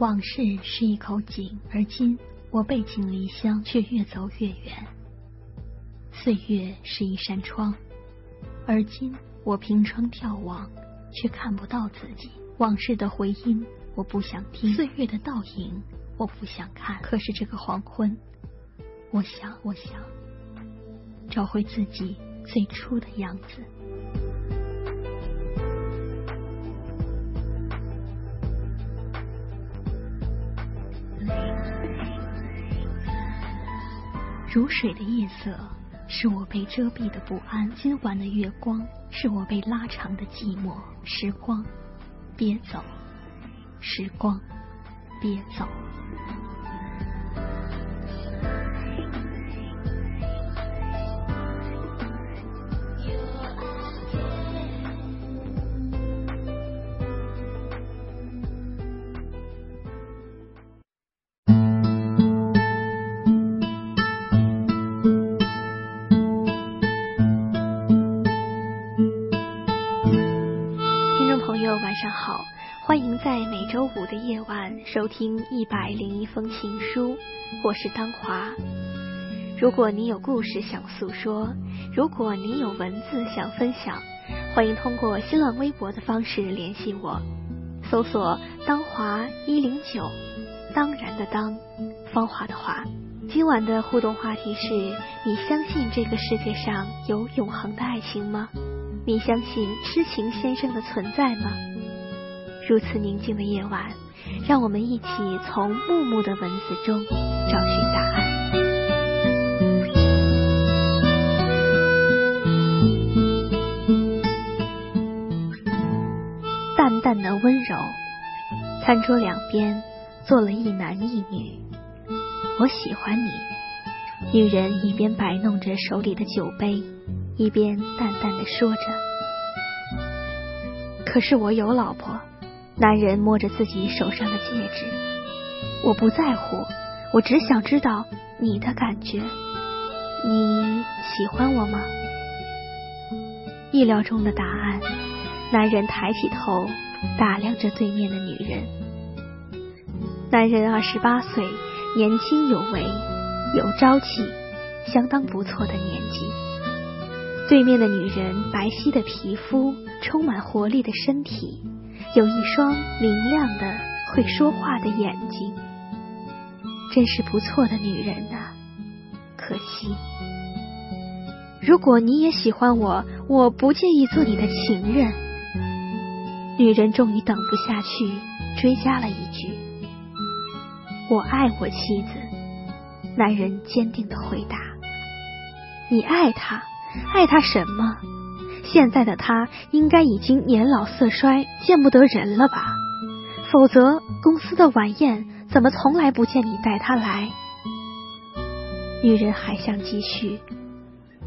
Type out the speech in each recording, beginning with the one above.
往事是一口井，而今我背井离乡，却越走越远。岁月是一扇窗，而今我凭窗眺望，却看不到自己。往事的回音，我不想听；岁月的倒影，我不想看。可是这个黄昏，我想，我想找回自己最初的样子。如水的夜色，是我被遮蔽的不安；今晚的月光，是我被拉长的寂寞。时光，别走，时光，别走。在每周五的夜晚，收听一百零一封情书，我是当华。如果你有故事想诉说，如果你有文字想分享，欢迎通过新浪微博的方式联系我，搜索“当华一零九”，当然的当，芳华的华。今晚的互动话题是你相信这个世界上有永恒的爱情吗？你相信痴情先生的存在吗？如此宁静的夜晚，让我们一起从木木的文字中找寻答案。淡淡的温柔，餐桌两边坐了一男一女。我喜欢你。女人一边摆弄着手里的酒杯，一边淡淡的说着：“可是我有老婆。”男人摸着自己手上的戒指，我不在乎，我只想知道你的感觉。你喜欢我吗？意料中的答案。男人抬起头，打量着对面的女人。男人二十八岁，年轻有为，有朝气，相当不错的年纪。对面的女人，白皙的皮肤，充满活力的身体。有一双明亮的会说话的眼睛，真是不错的女人呐。可惜，如果你也喜欢我，我不介意做你的情人。女人终于等不下去，追加了一句：“我爱我妻子。”男人坚定的回答：“你爱她？爱她什么？”现在的他应该已经年老色衰，见不得人了吧？否则公司的晚宴怎么从来不见你带他来？女人还想继续，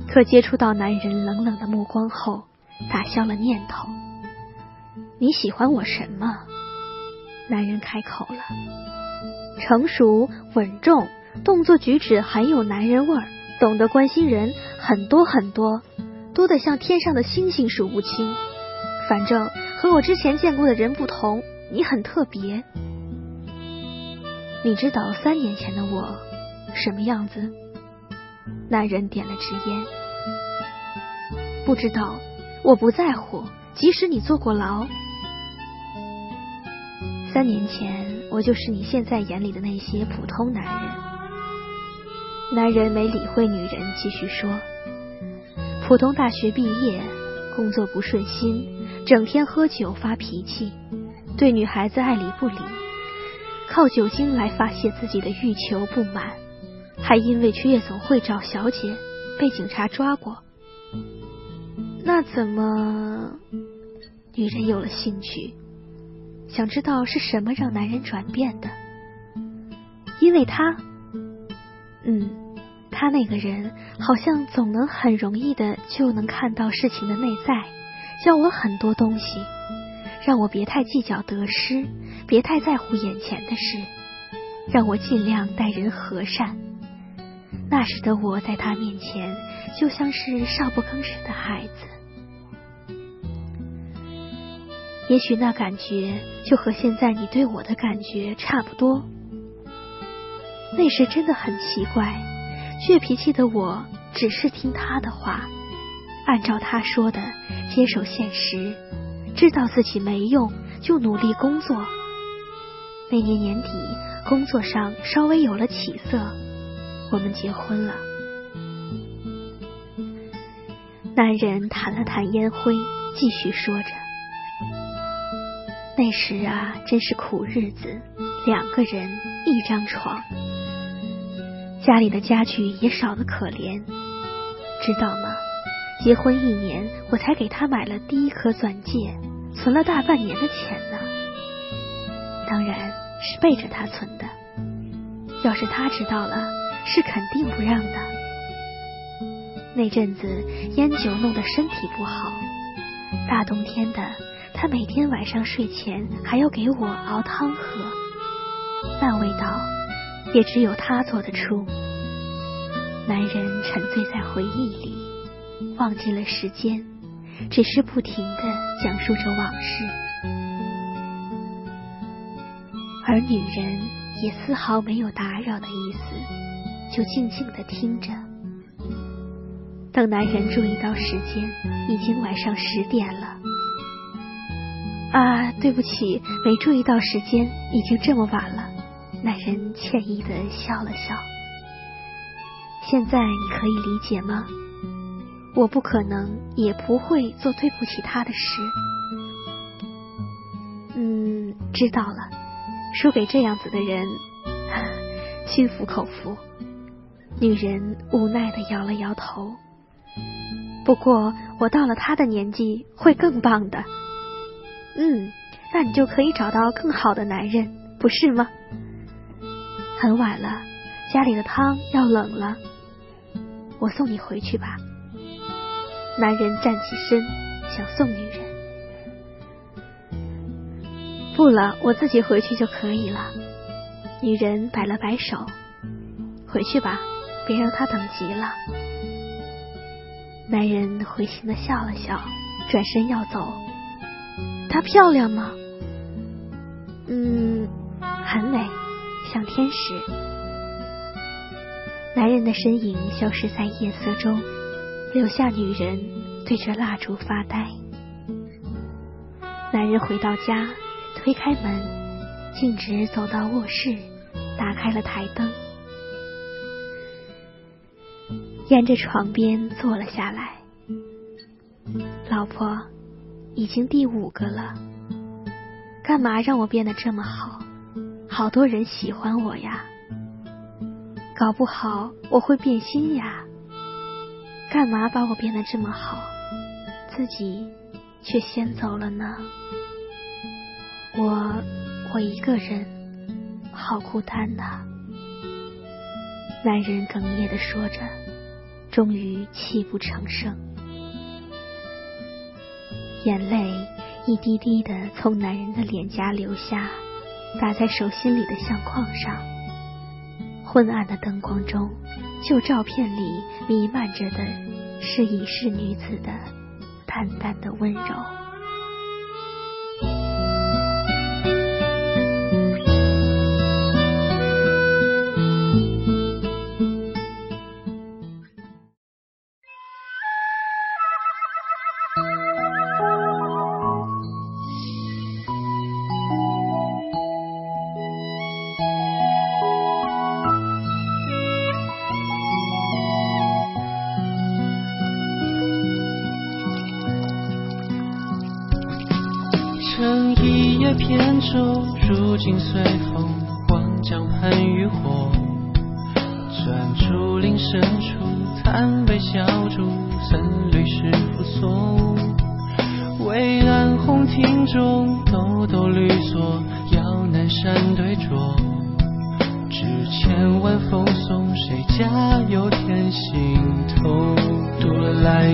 可接触到男人冷冷的目光后，打消了念头。你喜欢我什么？男人开口了，成熟稳重，动作举止很有男人味儿，懂得关心人，很多很多。多得像天上的星星数不清，反正和我之前见过的人不同，你很特别。你知道三年前的我什么样子？男人点了支烟。不知道，我不在乎，即使你坐过牢。三年前，我就是你现在眼里的那些普通男人。男人没理会女人，继续说。普通大学毕业，工作不顺心，整天喝酒发脾气，对女孩子爱理不理，靠酒精来发泄自己的欲求不满，还因为去夜总会找小姐被警察抓过。那怎么？女人有了兴趣，想知道是什么让男人转变的？因为他，嗯。他那个人好像总能很容易的就能看到事情的内在，教我很多东西，让我别太计较得失，别太在乎眼前的事，让我尽量待人和善。那时的我在他面前就像是少不更事的孩子。也许那感觉就和现在你对我的感觉差不多。那时真的很奇怪，倔脾气的我只是听他的话，按照他说的接受现实，知道自己没用就努力工作。那年年底，工作上稍微有了起色，我们结婚了。男人弹了弹烟灰，继续说着：“那时啊，真是苦日子，两个人一张床，家里的家具也少得可怜，知道吗？结婚一年，我才给他买了第一颗钻戒，存了大半年的钱呢。当然是背着他存的，要是他知道了，是肯定不让的。”那阵子烟酒弄得身体不好，大冬天的，他每天晚上睡前还要给我熬汤喝，那味道也只有他做得出。男人沉醉在回忆里，忘记了时间，只是不停的讲述着往事，而女人也丝毫没有打扰的意思，就静静的听着。等男人注意到时间，已经晚上十点了。啊，对不起，没注意到时间，已经这么晚了。男人歉意的笑了笑。现在你可以理解吗？我不可能，也不会做对不起他的事。嗯，知道了。输给这样子的人，心服口服。女人无奈的摇了摇头。不过我到了他的年纪会更棒的，嗯，那你就可以找到更好的男人，不是吗？很晚了，家里的汤要冷了，我送你回去吧。男人站起身想送女人，不了，我自己回去就可以了。女人摆了摆手，回去吧，别让他等急了。男人会心的笑了笑，转身要走。她漂亮吗？嗯，很美，像天使。男人的身影消失在夜色中，留下女人对着蜡烛发呆。男人回到家，推开门，径直走到卧室，打开了台灯。沿着床边坐了下来，老婆，已经第五个了，干嘛让我变得这么好？好多人喜欢我呀，搞不好我会变心呀。干嘛把我变得这么好，自己却先走了呢？我，我一个人，好孤单呐。男人哽咽的说着。终于泣不成声，眼泪一滴滴的从男人的脸颊流下，打在手心里的相框上。昏暗的灯光中，旧照片里弥漫着的是已逝女子的淡淡的温柔。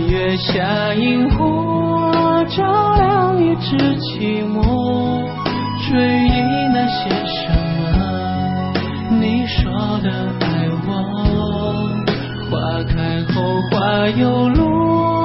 月下萤火，照亮一纸寂寞。追忆那些什么？你说的爱我，花开后花又落，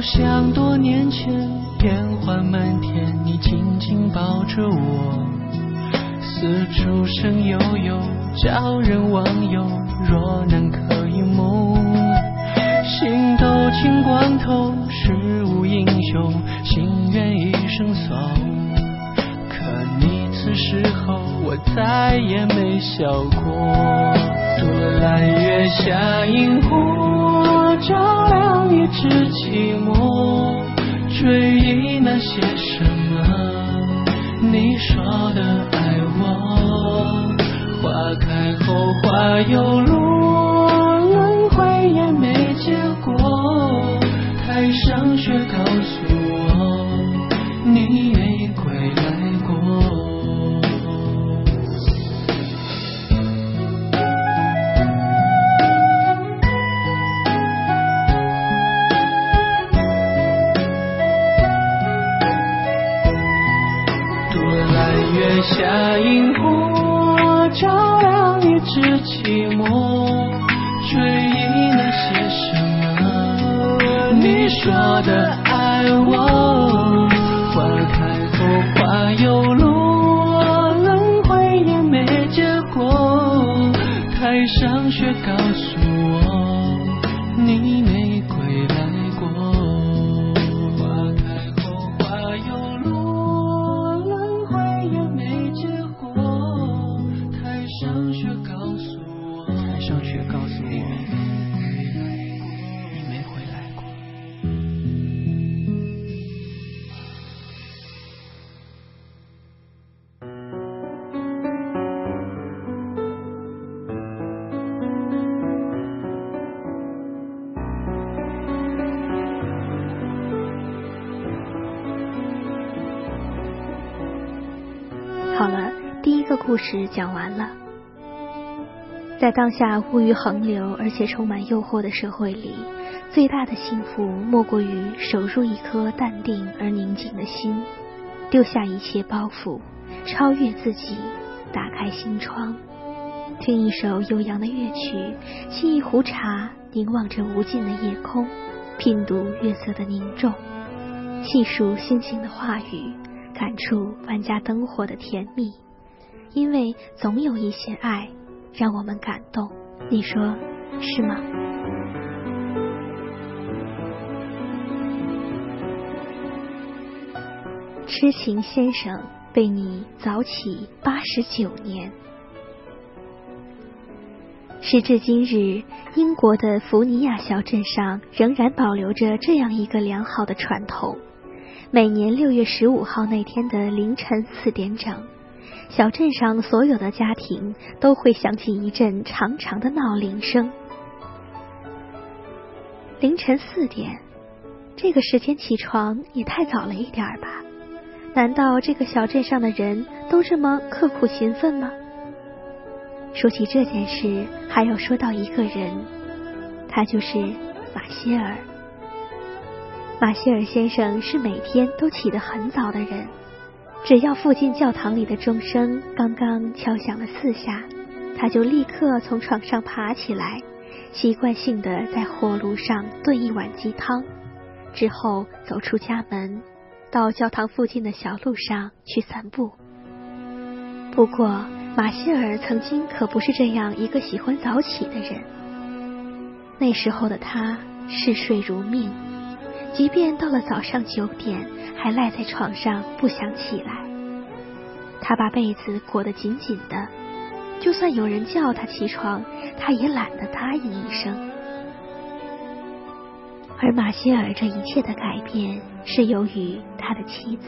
要像多年前，烟花满天，你紧紧抱着我，四处声悠悠，叫人忘忧。若能可一梦，心斗清光头，世无英雄，心愿一生守。可你此时候，我再也没笑过。多揽月下萤火，照亮一纸寂寞，追忆那些什么？你说的爱我，花开后花又落，轮回也没结果。台上雪照亮一只寂寞，追忆那些什么？你说的爱我，事讲完了。在当下物欲横流而且充满诱惑的社会里，最大的幸福莫过于守住一颗淡定而宁静的心，丢下一切包袱，超越自己，打开心窗，听一首悠扬的乐曲，沏一壶茶，凝望着无尽的夜空，品读月色的凝重，细数星星的话语。感触万家灯火的甜蜜，因为总有一些爱让我们感动，你说是吗？痴情先生为你早起八十九年。时至今日，英国的福尼亚小镇上仍然保留着这样一个良好的传统。每年六月十五号那天的凌晨四点整，小镇上所有的家庭都会响起一阵长长的闹铃声。凌晨四点，这个时间起床也太早了一点吧？难道这个小镇上的人都这么刻苦勤奋吗？说起这件事，还要说到一个人，他就是马歇尔。马歇尔先生是每天都起得很早的人，只要附近教堂里的钟声刚刚敲响了四下，他就立刻从床上爬起来，习惯性的在火炉上炖一碗鸡汤，之后走出家门，到教堂附近的小路上去散步。不过，马歇尔曾经可不是这样一个喜欢早起的人，那时候的他嗜睡如命。即便到了早上九点，还赖在床上不想起来。他把被子裹得紧紧的，就算有人叫他起床，他也懒得答应一声。而马歇尔这一切的改变，是由于他的妻子。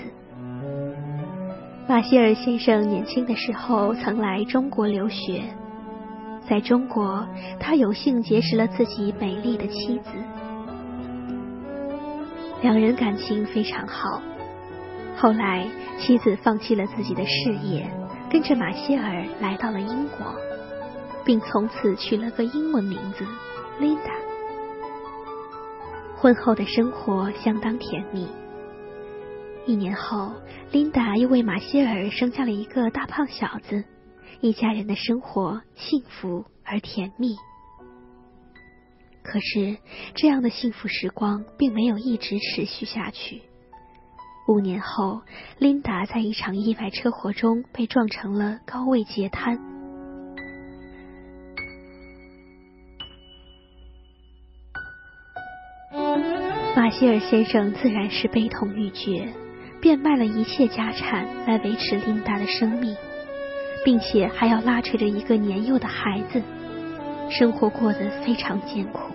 马歇尔先生年轻的时候曾来中国留学，在中国，他有幸结识了自己美丽的妻子。两人感情非常好。后来，妻子放弃了自己的事业，跟着马歇尔来到了英国。并从此取了个英文名字 Linda。婚后的生活相当甜蜜。一年后，琳达又为马歇尔生下了一个大胖小子，一家人的生活幸福而甜蜜。可是，这样的幸福时光并没有一直持续下去。五年后，琳达在一场意外车祸中被撞成了高位截瘫。马歇尔先生自然是悲痛欲绝，变卖了一切家产来维持琳达的生命，并且还要拉扯着一个年幼的孩子，生活过得非常艰苦。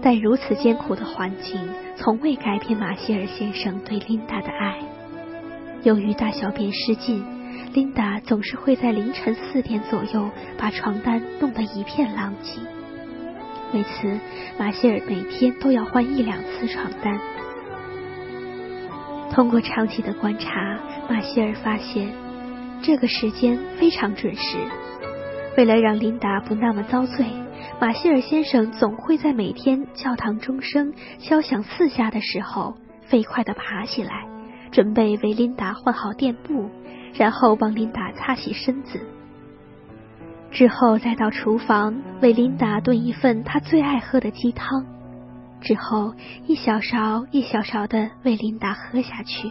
但如此艰苦的环境，从未改变马歇尔先生对琳达的爱。由于大小便失禁，琳达总是会在凌晨四点左右把床单弄得一片狼藉。为此，马歇尔每天都要换一两次床单。通过长期的观察，马歇尔发现这个时间非常准时。为了让琳达不那么遭罪。马歇尔先生总会在每天教堂钟声敲响四下的时候，飞快地爬起来，准备为琳达换好垫布，然后帮琳达擦洗身子，之后再到厨房为琳达炖一份她最爱喝的鸡汤，之后一小勺一小勺的为琳达喝下去。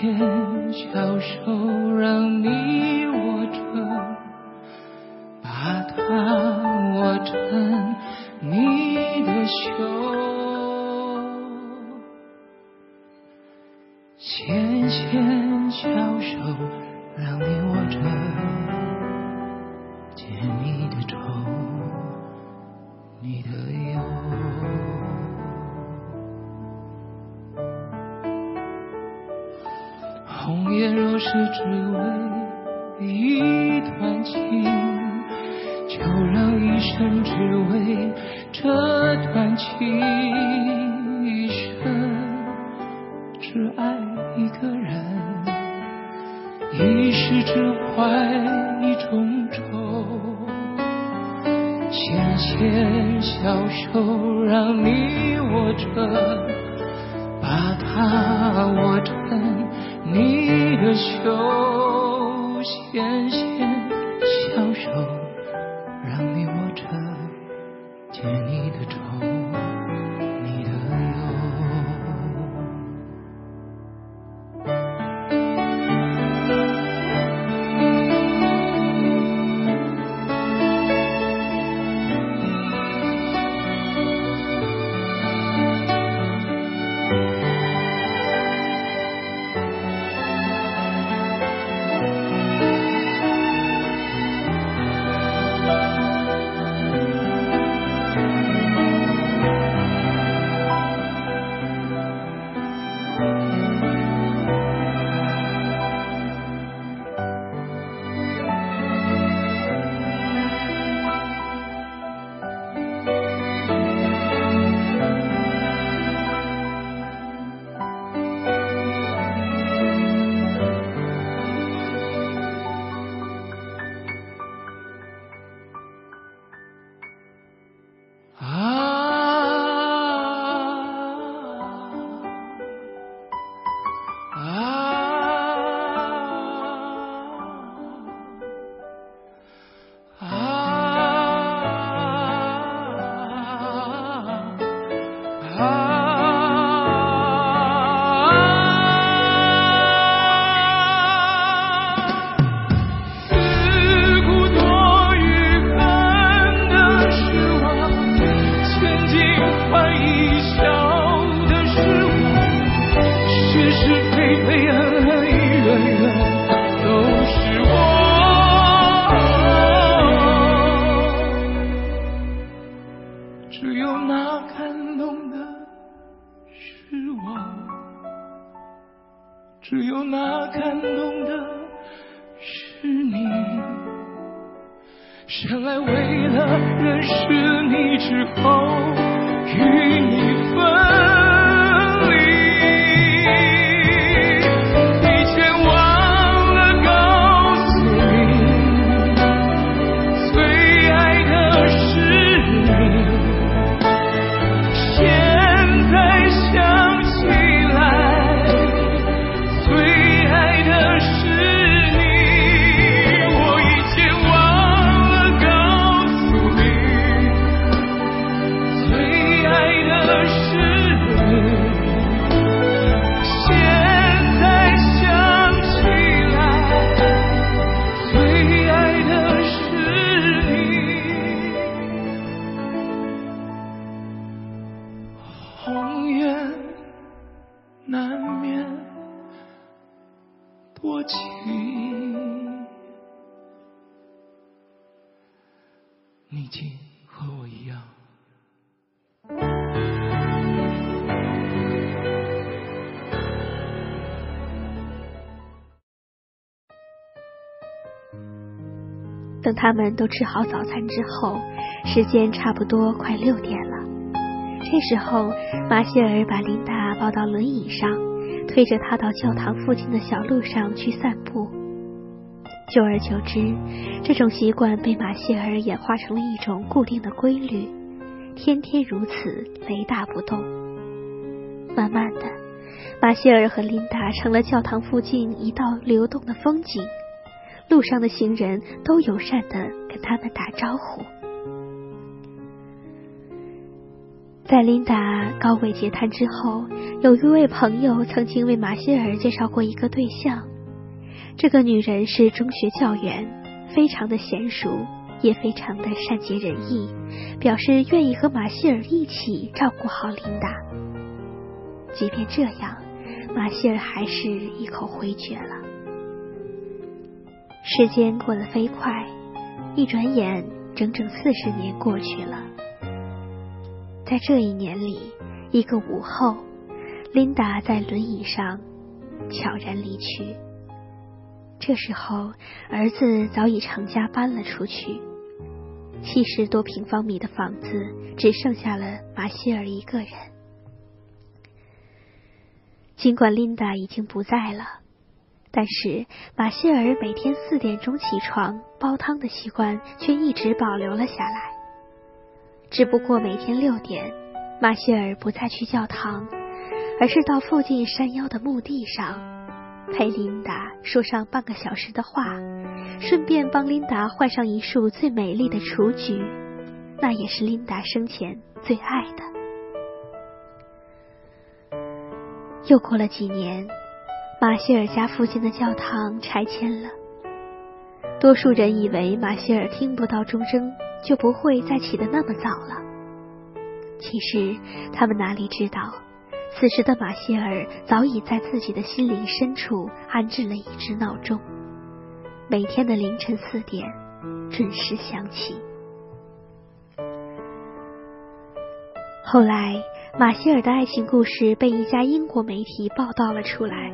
纤着，把它握成你的手心。只有那感动的是我，只有那感动的是你。生来为了认识你之后，与你永远难免多情你竟和我一样。等他们都吃好早餐之后时间差不多快六点了。这时候，马歇尔把琳达抱到轮椅上，推着她到教堂附近的小路上去散步。久而久之，这种习惯被马歇尔演化成了一种固定的规律，天天如此，雷打不动。慢慢的，马歇尔和琳达成了教堂附近一道流动的风景。路上的行人都友善的跟他们打招呼。在琳达高位截瘫之后，有一位朋友曾经为马歇尔介绍过一个对象。这个女人是中学教员，非常的娴熟，也非常的善解人意，表示愿意和马歇尔一起照顾好琳达。即便这样，马歇尔还是一口回绝了。时间过得飞快，一转眼，整整四十年过去了。在这一年里，一个午后，琳达在轮椅上悄然离去。这时候，儿子早已成家搬了出去，七十多平方米的房子只剩下了马歇尔一个人。尽管琳达已经不在了。但是马歇尔每天四点钟起床煲汤的习惯却一直保留了下来。只不过每天六点，马歇尔不再去教堂，而是到附近山腰的墓地上，陪琳达说上半个小时的话，顺便帮琳达换上一束最美丽的雏菊，那也是琳达生前最爱的。又过了几年。马歇尔家附近的教堂拆迁了。多数人以为马歇尔听不到钟声就不会再起得那么早了。其实他们哪里知道，此时的马歇尔早已在自己的心灵深处安置了一只闹钟，每天的凌晨四点准时响起。后来，马歇尔的爱情故事被一家英国媒体报道了出来。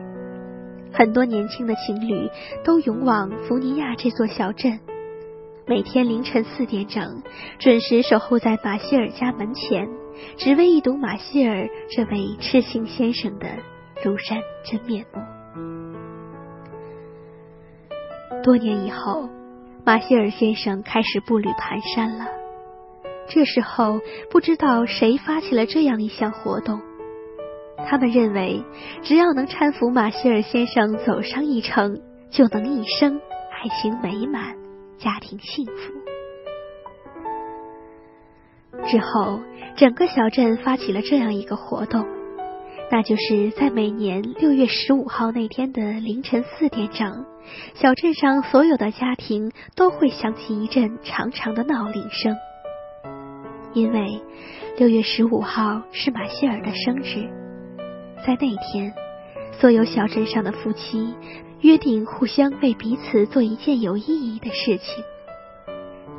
很多年轻的情侣都勇往福尼亚这座小镇，每天凌晨四点整准时守候在马歇尔家门前，只为一睹马歇尔这位痴情先生的庐山真面目。多年以后，马歇尔先生开始步履蹒跚了。这时候，不知道谁发起了这样一项活动。他们认为，只要能搀扶马歇尔先生走上一程，就能一生爱情美满，家庭幸福。之后，整个小镇发起了这样一个活动，那就是在每年六月十五号那天的凌晨四点整，小镇上所有的家庭都会响起一阵长长的闹铃声，因为六月十五号是马歇尔的生日。在那天，所有小镇上的夫妻约定互相为彼此做一件有意义的事情。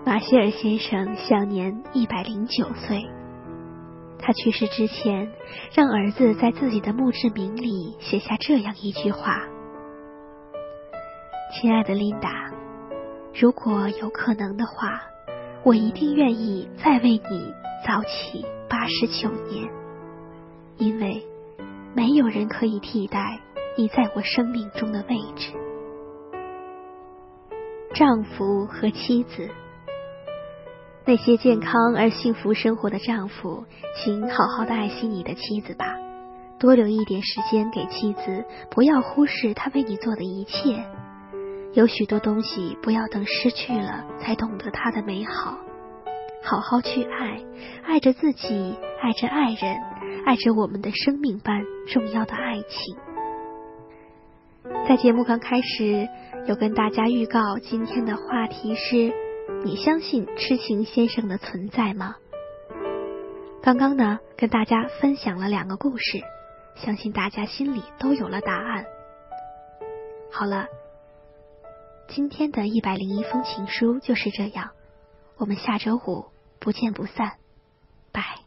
马歇尔先生享年一百零九岁，他去世之前，让儿子在自己的墓志铭里写下这样一句话：“亲爱的琳达，如果有可能的话，我一定愿意再为你早起八十九年，因为没有人可以替代你在我生命中的位置。”丈夫和妻子。那些健康而幸福生活的丈夫，请好好的爱惜你的妻子吧，多留一点时间给妻子，不要忽视她为你做的一切。有许多东西不要等失去了才懂得它的美好，好好去爱，爱着自己，爱着爱人，爱着我们的生命般重要的爱情。在节目刚开始，有跟大家预告今天的话题是。你相信痴情先生的存在吗？刚刚呢，跟大家分享了两个故事，相信大家心里都有了答案。好了，今天的一百零一封情书就是这样，我们下周五不见不散，拜。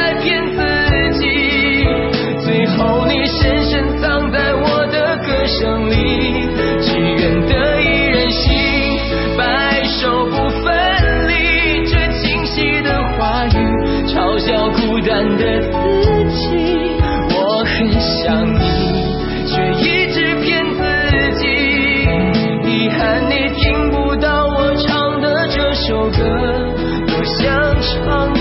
的自己我很想你却一直骗自己遗憾你听不到我唱的这首歌多想唱。